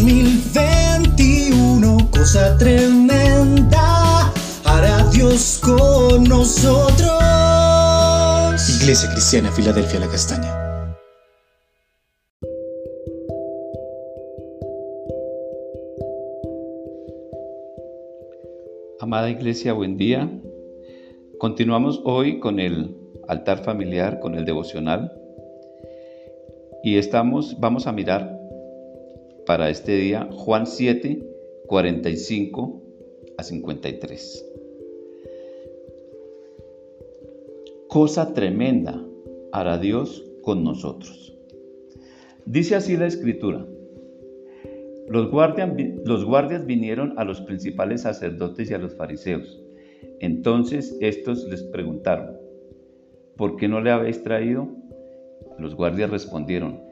2021, cosa tremenda, hará Dios con nosotros. Iglesia Cristiana, Filadelfia, la Castaña. Amada Iglesia, buen día. Continuamos hoy con el altar familiar, con el devocional. Y estamos, vamos a mirar para este día Juan 7, 45 a 53. Cosa tremenda hará Dios con nosotros. Dice así la escritura. Los, los guardias vinieron a los principales sacerdotes y a los fariseos. Entonces estos les preguntaron, ¿por qué no le habéis traído? Los guardias respondieron,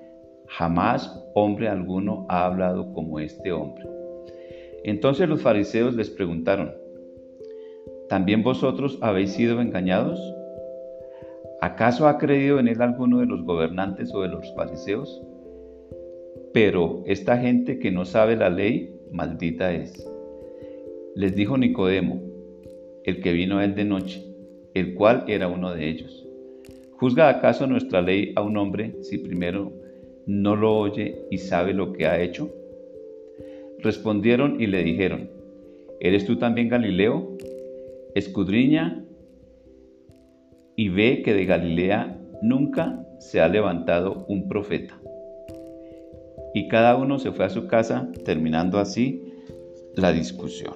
jamás hombre alguno ha hablado como este hombre. Entonces los fariseos les preguntaron, ¿también vosotros habéis sido engañados? ¿Acaso ha creído en él alguno de los gobernantes o de los fariseos? Pero esta gente que no sabe la ley, maldita es. Les dijo Nicodemo, el que vino a él de noche, el cual era uno de ellos. ¿Juzga acaso nuestra ley a un hombre si primero no lo oye y sabe lo que ha hecho? Respondieron y le dijeron, ¿eres tú también Galileo? Escudriña y ve que de Galilea nunca se ha levantado un profeta. Y cada uno se fue a su casa, terminando así la discusión.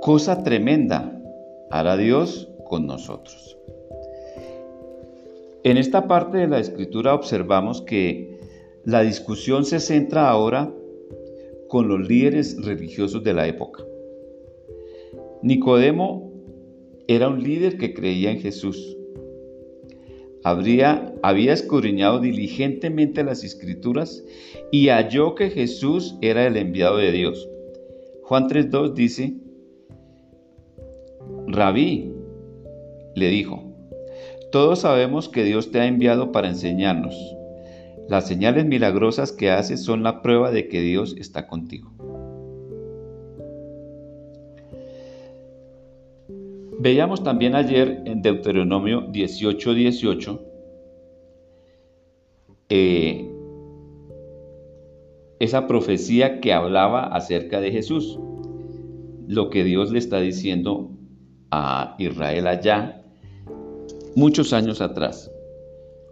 Cosa tremenda hará Dios con nosotros. En esta parte de la escritura observamos que la discusión se centra ahora con los líderes religiosos de la época. Nicodemo era un líder que creía en Jesús. Había escudriñado diligentemente las escrituras y halló que Jesús era el enviado de Dios. Juan 3.2 dice, Rabí le dijo, todos sabemos que Dios te ha enviado para enseñarnos. Las señales milagrosas que haces son la prueba de que Dios está contigo. Veíamos también ayer en Deuteronomio 18, 18 eh, esa profecía que hablaba acerca de Jesús, lo que Dios le está diciendo a Israel allá muchos años atrás.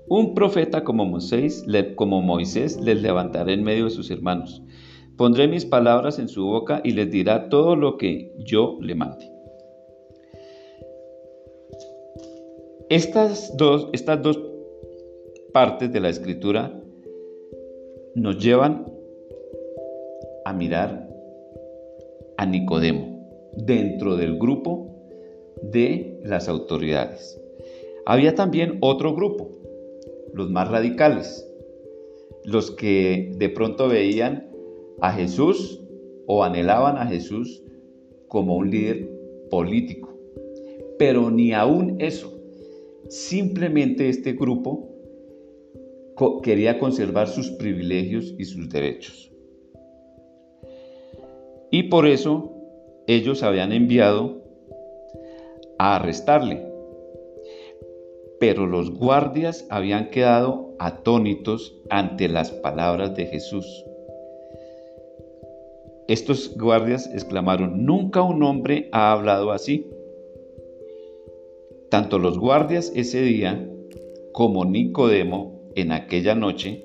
Un profeta como Moisés, como Moisés les levantaré en medio de sus hermanos. Pondré mis palabras en su boca y les dirá todo lo que yo le mande. Estas dos, estas dos partes de la escritura nos llevan a mirar a Nicodemo dentro del grupo de las autoridades. Había también otro grupo, los más radicales, los que de pronto veían a Jesús o anhelaban a Jesús como un líder político. Pero ni aún eso Simplemente este grupo quería conservar sus privilegios y sus derechos. Y por eso ellos habían enviado a arrestarle. Pero los guardias habían quedado atónitos ante las palabras de Jesús. Estos guardias exclamaron, nunca un hombre ha hablado así. Tanto los guardias ese día como Nicodemo en aquella noche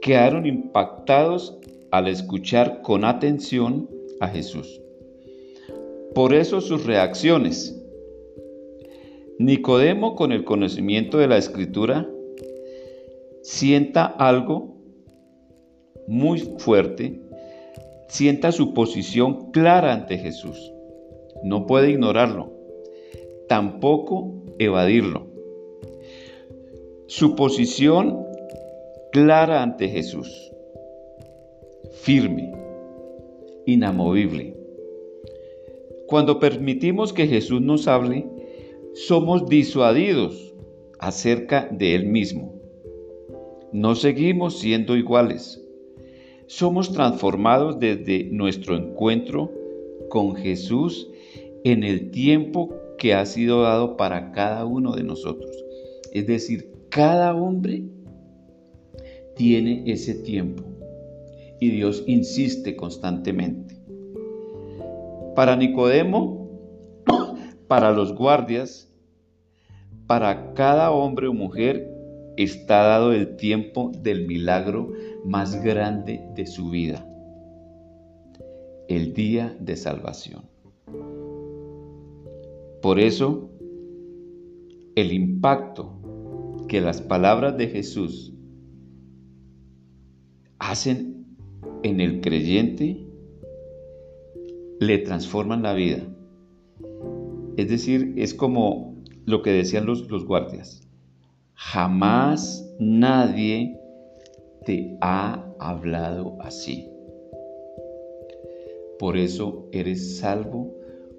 quedaron impactados al escuchar con atención a Jesús. Por eso sus reacciones. Nicodemo con el conocimiento de la escritura sienta algo muy fuerte, sienta su posición clara ante Jesús. No puede ignorarlo tampoco evadirlo. Su posición clara ante Jesús, firme, inamovible. Cuando permitimos que Jesús nos hable, somos disuadidos acerca de Él mismo. No seguimos siendo iguales. somos transformados desde nuestro encuentro con Jesús en el tiempo que ha sido dado para cada uno de nosotros. Es decir, cada hombre tiene ese tiempo y Dios insiste constantemente. Para Nicodemo, para los guardias, para cada hombre o mujer está dado el tiempo del milagro más grande de su vida, el día de salvación. Por eso, el impacto que las palabras de Jesús hacen en el creyente le transforman la vida. Es decir, es como lo que decían los, los guardias. Jamás nadie te ha hablado así. Por eso eres salvo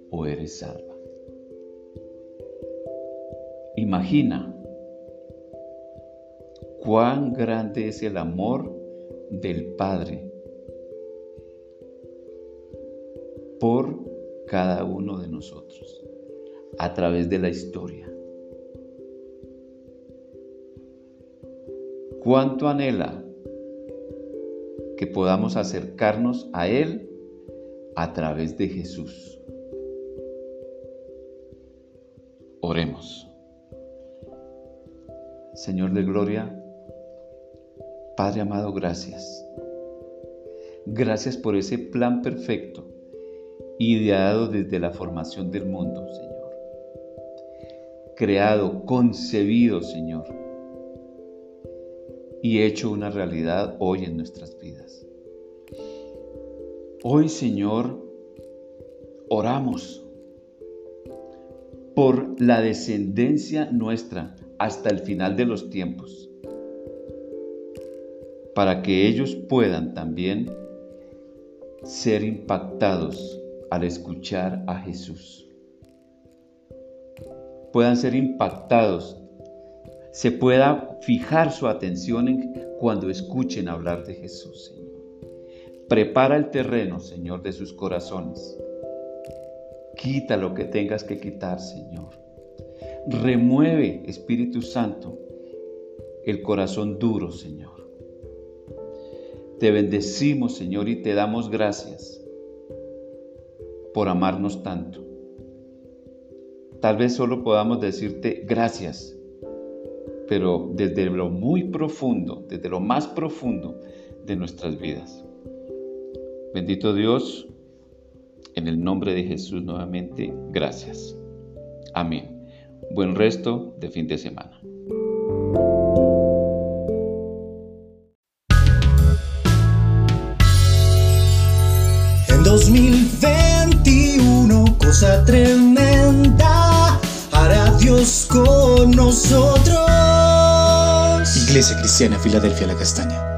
o eres salva. Imagina cuán grande es el amor del Padre por cada uno de nosotros a través de la historia. Cuánto anhela que podamos acercarnos a Él a través de Jesús. Oremos. Señor de Gloria, Padre amado, gracias. Gracias por ese plan perfecto, ideado desde la formación del mundo, Señor. Creado, concebido, Señor y hecho una realidad hoy en nuestras vidas. Hoy, Señor, oramos por la descendencia nuestra hasta el final de los tiempos, para que ellos puedan también ser impactados al escuchar a Jesús. Puedan ser impactados se pueda fijar su atención en cuando escuchen hablar de Jesús, Señor. Prepara el terreno, Señor, de sus corazones. Quita lo que tengas que quitar, Señor. Remueve, Espíritu Santo, el corazón duro, Señor. Te bendecimos, Señor, y te damos gracias por amarnos tanto. Tal vez solo podamos decirte gracias pero desde lo muy profundo, desde lo más profundo de nuestras vidas. Bendito Dios, en el nombre de Jesús nuevamente, gracias. Amén. Buen resto de fin de semana. En 2021, cosa tremenda, Con nosotros. Iglesia Cristiana Filadelfia La Castaña.